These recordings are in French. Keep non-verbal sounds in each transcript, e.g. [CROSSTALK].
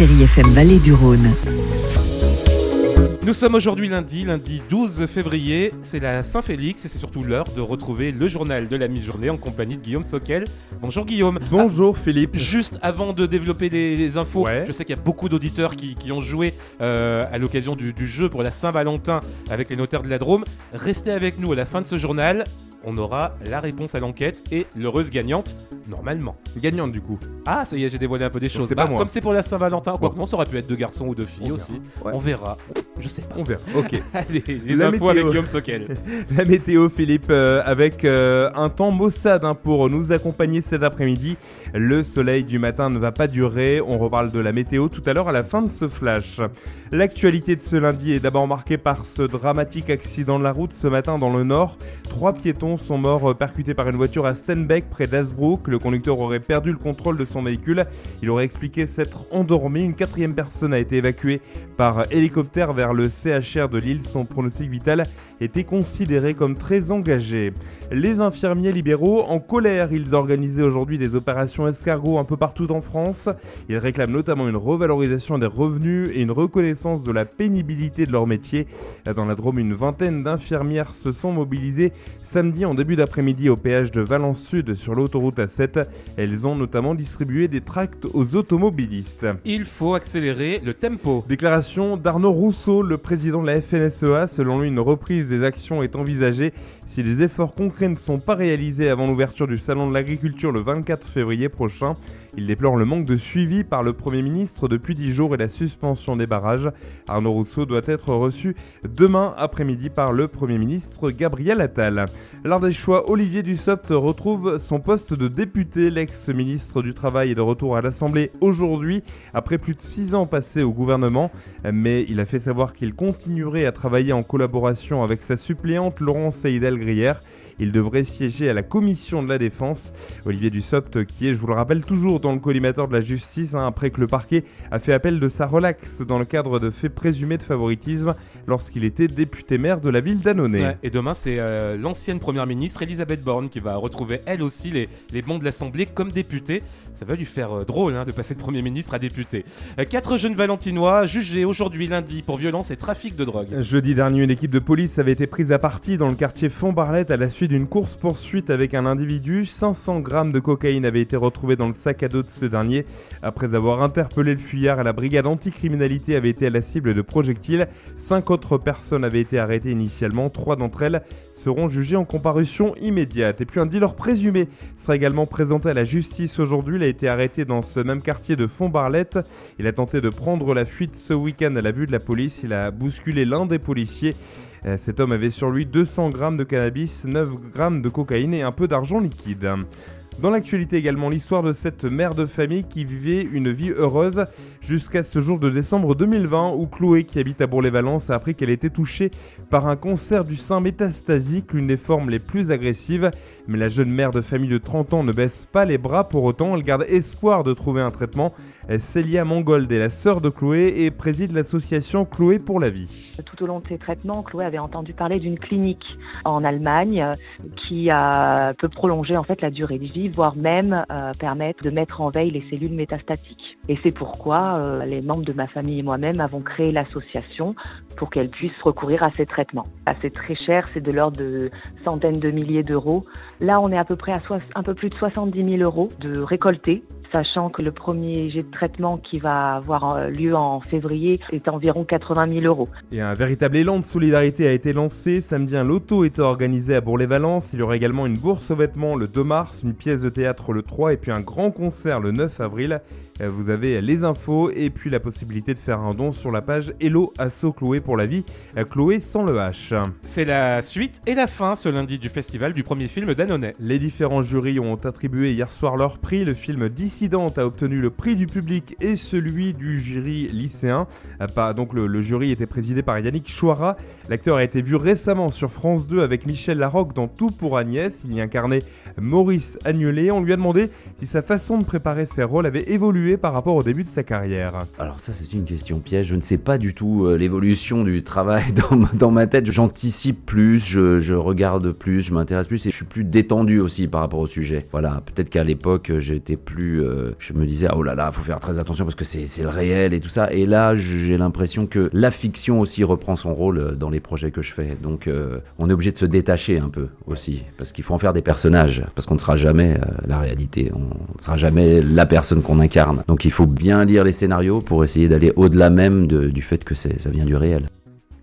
Chérie FM Vallée du Rhône. Nous sommes aujourd'hui lundi, lundi 12 février, c'est la Saint-Félix et c'est surtout l'heure de retrouver le journal de la mi-journée en compagnie de Guillaume Soquel. Bonjour Guillaume. Bonjour Philippe. Juste avant de développer les, infos, Ouais. je sais qu'il y a beaucoup d'auditeurs qui, qui ont joué euh, à l'occasion du, du jeu pour la Saint-Valentin avec les notaires de la Drôme. Restez avec nous à la fin de ce journal. On aura la réponse à l'enquête et l'heureuse gagnante, normalement. Gagnante du coup. Ah, ça y est, j'ai dévoilé un peu des choses. c'est pas Bah, moi. comme c'est pour la Saint-Valentin, quoi Bon. non, ça aurait pu être deux garçons ou deux filles On aussi. Ouais. On verra. Je sais pas. On verra. [LAUGHS] Ok. Allez, les La infos météo. avec Guillaume Soquel. [LAUGHS] La météo Philippe euh, avec euh, un temps maussade hein, pour nous accompagner cet après-midi. Le soleil du matin ne va pas durer. On reparle de la météo tout à l'heure à la fin de ce flash. L'actualité de ce lundi est d'abord marquée par ce dramatique accident de la route ce matin dans le nord. Trois piétons sont morts euh, percutés par une voiture à Stenbeck près d'Asbrook. Le conducteur aurait perdu le contrôle de son véhicule. Il aurait expliqué s'être endormi. Une quatrième personne a été évacuée par hélicoptère vers le CHR de Lille. Son pronostic vital était considéré comme très engagé. Les infirmiers libéraux en colère, ils organisaient aujourd'hui des opérations escargots un peu partout en France. Ils réclament notamment une revalorisation des revenus et une reconnaissance de la pénibilité de leur métier. Dans la Drôme, une vingtaine d'infirmières se sont mobilisées samedi en début d'après-midi au péage de Valence Sud sur l'autoroute A7. Elles ont notamment distribué des tracts aux automobilistes. Il faut accélérer le tempo. Déclaration d'Arnaud Rousseau, le président de la FNSEA. Selon lui, une reprise des actions est envisagée si les efforts concrets ne sont pas réalisés avant l'ouverture du Salon de l'agriculture le 24 février prochain. Il déplore le manque de suivi par le Premier ministre depuis 10 jours et la suspension des barrages. Arnaud Rousseau doit être reçu demain après-midi par le Premier ministre Gabriel Attal. L'Ardéchois Olivier Dussopt retrouve son poste de député. L'ex-ministre du Travail est de retour à l'Assemblée aujourd'hui après plus de 6 ans passés au gouvernement. Mais il a fait savoir qu'il continuerait à travailler en collaboration avec sa suppléante Laurence Seydel Il devrait siéger à la commission de la défense. Olivier Dussopt, qui est, je vous le rappelle, toujours dans le collimateur de la justice, hein, après que le parquet a fait appel de sa relaxe dans le cadre de faits présumés de favoritisme lorsqu'il était député maire de la ville d'Annonay. Ouais, et demain, c'est euh, l'ancienne première ministre Elisabeth Borne qui va retrouver elle aussi les, les bancs de l'Assemblée comme députée. Ça va lui faire euh, drôle hein, de passer de Premier ministre à député. Euh, quatre jeunes valentinois jugés aujourd'hui lundi pour violence et trafic de drogue. Jeudi dernier, une équipe de police avait été prise à partie dans le quartier Font-Barlette à la suite d'une course-poursuite avec un individu. 500 grammes de cocaïne avaient été retrouvés dans le sac à dos de ce dernier. Après avoir interpellé le fuyard, la brigade anticriminalité avait été à la cible de projectiles. Cinq autres personnes avaient été arrêtées initialement. Trois d'entre elles seront jugées en comparution immédiate. Et puis un dealer présumé sera également présenté à la justice aujourd'hui. Il a été arrêté dans ce même quartier de Font-Barlette. Il a tenté de prendre la fuite ce week-end à la vue de la police. Il a bousculé l'un des policiers. Euh, Cet homme avait sur lui 200 grammes de cannabis, 9 grammes de cocaïne et un peu d'argent liquide. Dans l'actualité également, l'histoire de cette mère de famille qui vivait une vie heureuse jusqu'à ce jour de décembre 2020 où Chloé, qui habite à Bourg-les-Valence, a appris qu'elle était touchée par un cancer du sein métastasique, l'une des formes les plus agressives. Mais la jeune mère de famille de 30 ans ne baisse pas les bras pour autant, elle garde espoir de trouver un traitement. Célia Mangold est la sœur de Chloé et préside l'association Chloé pour la vie. Tout au long de ses traitements, Chloé avait entendu parler d'une clinique en Allemagne euh, qui a, peut prolonger en fait la durée de vie, voire même euh, permettre de mettre en veille les cellules métastatiques. Et c'est pourquoi euh, les membres de ma famille et moi-même avons créé l'association pour qu'elle puisse recourir à ces traitements. Ah, C'est très cher, c'est de l'ordre de centaines de milliers d'euros. Là, on est à peu près à un peu plus de 70 000 euros de récoltés sachant que le premier jet de traitement qui va avoir euh, lieu en février est environ 80 000 euros. Et un véritable élan de solidarité a été lancé. Samedi, un loto était organisé à Bourg-les-Valence. Il y aura également une bourse aux vêtements le 2 mars, une pièce de théâtre le 3 et puis un grand concert le 9 avril. Euh, Vous avez les infos et puis la possibilité de faire un don sur la page Hello Asso Chloé pour la vie. Euh, Chloé sans le H. C'est la suite et la fin ce lundi du festival du premier film d'Annonay. Les différents jurys ont attribué hier soir leur prix. Le film Dissidente a obtenu le prix du public et celui du jury lycéen. Euh, Donc le, le jury était présidé par Yannick Chouara. L'acteur a été vu récemment sur France 2 avec Michel Larocque dans Tout pour Agnès. Il y incarnait Maurice Agnelet. On lui a demandé si sa façon de préparer ses rôles avait évolué par rapport au début de sa carrière Alors ça c'est une question piège, je ne sais pas du tout euh, l'évolution du travail [LAUGHS] dans ma, tête, j'anticipe plus, je, regarde plus, je m'intéresse plus et je suis plus détendu aussi par rapport au sujet. Voilà, peut-être qu'à l'époque j'étais plus... euh, je me disais, oh là là, faut faire très attention parce que c'est le réel et tout ça. Et là j'ai l'impression que la fiction aussi reprend son rôle euh, dans les projets que je fais. Donc euh, on est obligé de se détacher un peu aussi, parce qu'il faut en faire des personnages, parce qu'on ne sera jamais euh, la réalité, on ne sera jamais la personne qu'on incarne. Donc il faut bien lire les scénarios pour essayer d'aller au-delà même du fait que ça vient du réel.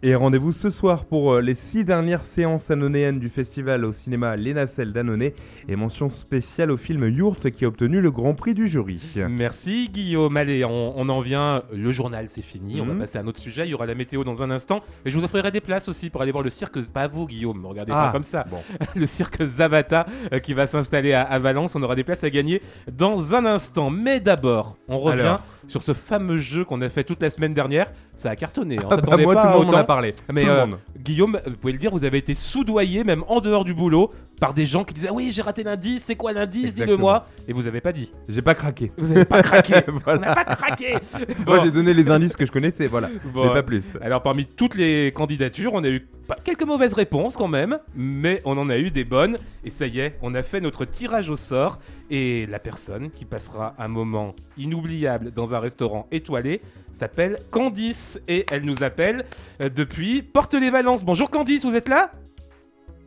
Et rendez-vous ce soir pour euh, les six dernières séances anonéennes du festival au cinéma Les Nacelles d'Annonay et mention spéciale au film Yourt qui a obtenu le grand prix du jury. Merci Guillaume. Allez, on, on en vient. Le journal, c'est fini. On va Mhm. passer à un autre sujet. Il y aura la météo dans un instant. Et je vous offrirai des places aussi pour aller voir le cirque. Pas vous, Guillaume. Regardez Ah, pas comme ça. bon. [LAUGHS] le cirque Zavata euh, qui va s'installer à, à Valence. On aura des places à gagner dans un instant. Mais d'abord, on revient Alors. Sur ce fameux jeu qu'on a fait toute la semaine dernière. Ça a cartonné. hein. On Ah bah, moi pas tout le monde en a parlé. Mais tout le euh. Guillaume, vous pouvez le dire, vous avez été soudoyé, même en dehors du boulot, par des gens qui disaient ah Oui, j'ai raté l'indice, c'est quoi l'indice Dis-le-moi. Et vous avez pas dit. J'ai pas craqué. Vous avez pas craqué. [LAUGHS] On Voilà. n'a pas craqué. [LAUGHS] Moi j'ai donné les indices que je connaissais, voilà. Bon. Mais pas plus. Alors parmi toutes les candidatures, on a eu quelques mauvaises réponses quand même, mais on en a eu des bonnes. Et ça y est, on a fait notre tirage au sort. Et la personne qui passera un moment inoubliable dans un restaurant étoilé s'appelle Candice. Et elle nous appelle euh, depuis Porte-les-Valences. Bonjour Candice, vous êtes là?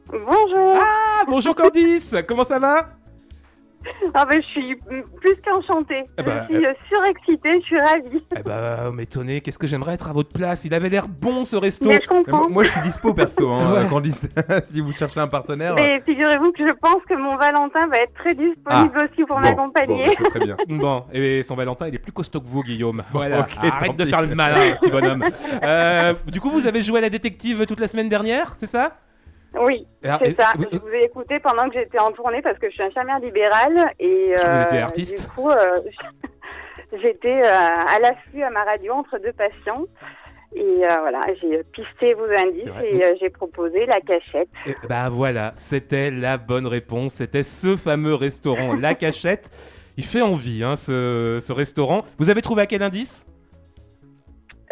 Bonjour. Ah, bonjour Candice Comment ça va? [LAUGHS] Ah ben, je suis plus qu'enchantée. Eh ben, je suis euh, surexcitée, je suis ravie. [LAUGHS] Eh bah, m'étonner, qu'est-ce que j'aimerais être à votre place? Il avait l'air bon ce resto. Mais je Mais comprends. moi, moi, je suis dispo perso, hein, [LAUGHS] Ouais. Candice. si vous cherchez un partenaire. Mais figurez-vous que je pense que mon Valentin va être très disponible aussi pour bon, m'accompagner. bon, très bien. Bon, et son Valentin, il est plus costaud que vous, Guillaume. Voilà, ok, arrête de faire le malin, petit bonhomme. Euh, du coup, vous avez joué à la détective toute la semaine dernière, c'est ça? Oui, Alors, c'est ça. vous- Je vous ai écouté pendant que j'étais en tournée parce que je suis infirmière libérale et vous euh, étiez artiste. du coup, euh, [LAUGHS] j'étais euh, à l'affût à ma radio entre deux patients. Et euh, voilà, j'ai pisté vos indices et euh, j'ai proposé la cachette. et- bah voilà, c'était la bonne réponse. C'était ce fameux restaurant, La Cachette. [LAUGHS] Il fait envie, hein, ce, ce restaurant. Vous avez trouvé à quel indice?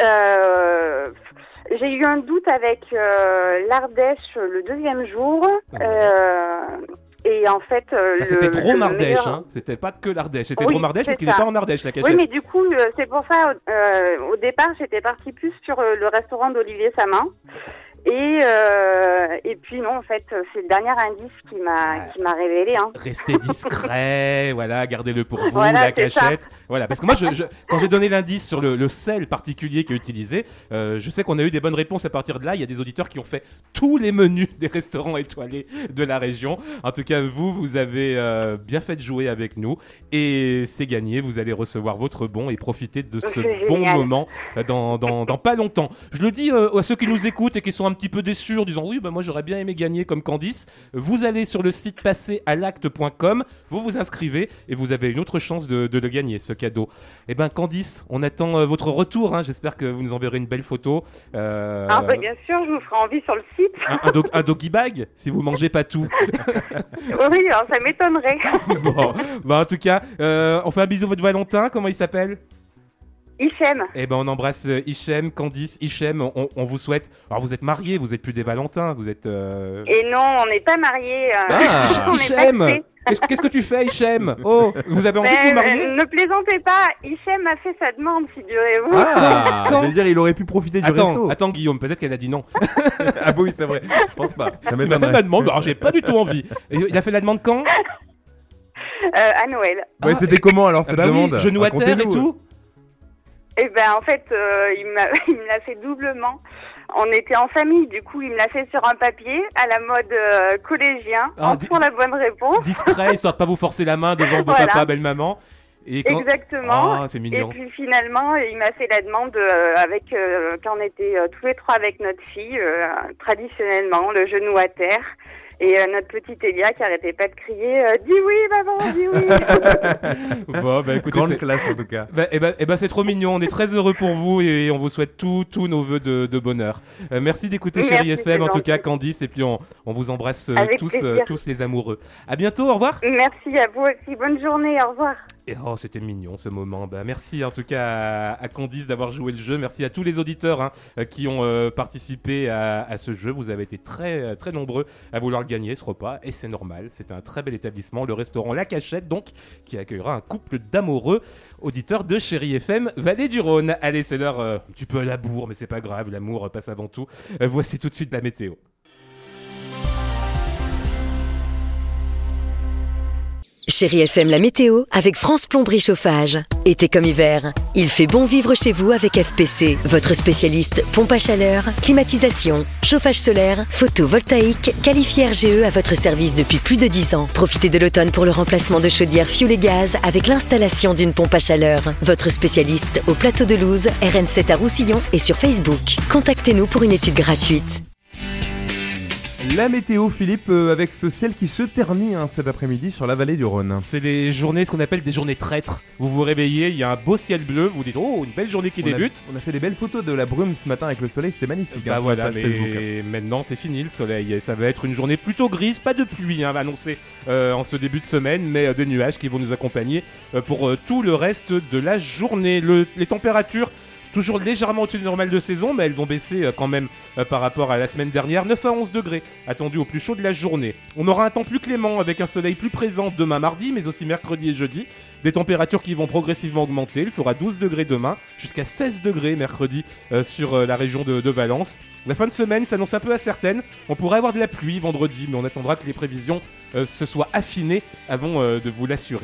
Euh, j'ai eu un doute avec euh, l'Ardèche le deuxième jour. Ah ouais. euh, et en fait, euh, Bah, C'était trop meilleur- hein. C'était pas que l'Ardèche, c'était Oui, trop Mardèche parce qu'il n'est pas en Ardèche, La Cachette. Oui, mais du coup, euh, c'est pour ça, euh, au départ, j'étais partie plus sur le restaurant d'Olivier Samin. Et, euh, et puis non, en fait, c'est le dernier indice qui m'a qui m'a révélé. Hein. Restez discret, [LAUGHS] voilà, gardez-le pour vous, Voilà, la ça. cachette. Voilà, parce que moi, je, je- quand j'ai donné l'indice sur le, le sel particulier qui est utilisé, euh, je sais qu'on a eu des bonnes réponses à partir de là. Il y a des auditeurs qui ont fait tous les menus des restaurants étoilés de la région. En tout cas, vous, vous avez euh, bien fait de jouer avec nous et c'est gagné. Vous allez recevoir votre bon et profiter de ce bon moment dans, dans, dans pas longtemps. Je le dis à ceux qui nous écoutent et qui sont un petit peu déçus en disant oui, bah, moi j'aurais bien aimé gagner comme Candice. Vous allez sur le site passeralacte.com, vous vous inscrivez et vous avez une autre chance de, de le gagner, ce cadeau. Eh ben Candice, on attend euh, votre retour. hein. J'espère que vous nous enverrez une belle photo. Euh, Ah, bah, bien sûr, je vous ferai envie sur le site. un, un, dog- un doggy bag, si vous mangez pas tout. [LAUGHS] oui, alors ça m'étonnerait. [LAUGHS] bon, bah, en tout cas, euh, on fait un bisou à votre Valentin. Comment il s'appelle? Hichem. Eh ben, on embrasse euh, Hichem, Candice, Hichem. On, on vous souhaite. Alors, vous êtes mariés, vous êtes plus des Valentins, vous êtes. euh, Et non, on n'est pas mariés. euh, Ah, [LAUGHS] Hichem. Qu'est-ce que tu fais, Hichem? Oh, vous avez envie de vous marier? euh, ne plaisantez pas, Hichem a fait sa demande, figurez-vous. Ah, Quand- [LAUGHS] je veux dire, il aurait pu profiter du Attends, resto. attends, Guillaume, peut-être qu'elle a dit non. [LAUGHS] Ah oui, c'est vrai. Je pense pas. Ça Il m'a fait ma demande, alors j'ai pas du tout envie. Et il a fait la demande quand? Euh, à Noël. Ouais, c'était comment alors Ah cette bah oui, demande? genou à terre et tout? Eh ben, en fait, euh, il m'a- [LAUGHS] il me l'a fait doublement. On était en famille, du coup, il me l'a fait sur un papier, à la mode euh, collégien, Ah, en la bonne réponse. Discret, histoire de pas vous forcer la main devant [LAUGHS] beau Voilà. papa, belle maman. Et quand... Exactement. Ah, c'est Et mignon. puis finalement, il m'a fait la demande euh, avec euh, quand on était euh, tous les trois avec notre fille, euh, traditionnellement, le genou à terre. Et euh, notre petite Elia qui arrêtait pas de crier euh, Dis oui, maman, dis oui [LAUGHS] Bon, bah écoutez, Grande c'est- classe en tout cas. Bah, eh ben, eh ben, c'est trop mignon, on est très heureux pour vous et on vous souhaite tous tous nos voeux de, de bonheur. Euh, merci d'écouter Chérie FM, en tout cas. Candice, et puis on, on vous embrasse euh, tous, euh, tous les amoureux. À bientôt, au revoir. Merci à vous aussi. Bonne journée. Au revoir. Oh, c'était mignon ce moment. Bah, merci en tout cas à, Candice d'avoir joué le jeu. Merci à tous les auditeurs hein, qui ont euh, participé à, ce jeu. Vous avez été très nombreux à vouloir gagner ce repas et c'est normal. C'était un très bel établissement, le restaurant La Cachette donc, qui accueillera un couple d'amoureux auditeurs de Chéri FM Vallée du Rhône. Allez, c'est l'heure euh, tu peux à la bourre, mais c'est pas grave, l'amour passe avant tout. Euh, voici tout de suite la météo. Chérie FM, la météo avec France Plomberie Chauffage. Été comme hiver, il fait bon vivre chez vous avec FPC, votre spécialiste pompe à chaleur, climatisation, chauffage solaire, photovoltaïque, qualifié RGE à votre service depuis plus de 10 ans. Profitez de l'automne pour le remplacement de chaudières fioul et gaz avec l'installation d'une pompe à chaleur. Votre spécialiste au plateau de Louse, RN7 à Roussillon et sur Facebook. Contactez-nous pour une étude gratuite. La météo, Philippe, euh, avec ce ciel qui se ternit hein, cet après-midi sur la vallée du Rhône. C'est les journées, ce qu'on appelle des journées traîtres. Vous vous réveillez, il y a un beau ciel bleu, vous dites oh une belle journée qui débute. on a fait des belles photos de la brume ce matin avec le soleil, c'était magnifique. Bah hein, voilà, mais maintenant c'est fini le soleil. Ça va être une journée plutôt grise, pas de pluie, hein, annoncé euh, en ce début de semaine, mais euh, des nuages qui vont nous accompagner pour tout le reste de la journée. les températures toujours légèrement au-dessus du normal de saison, mais elles ont baissé euh, quand même euh, par rapport à la semaine dernière. 9 à 11 degrés, attendu au plus chaud de la journée. On aura un temps plus clément avec un soleil plus présent demain mardi, mais aussi mercredi et jeudi. Des températures qui vont progressivement augmenter. Il fera 12 degrés demain, jusqu'à 16 degrés mercredi euh, sur la région de, de, Valence. La fin de semaine s'annonce un peu incertaine. On pourrait avoir de la pluie vendredi, mais on attendra que les prévisions se soient affinées avant de vous l'assurer.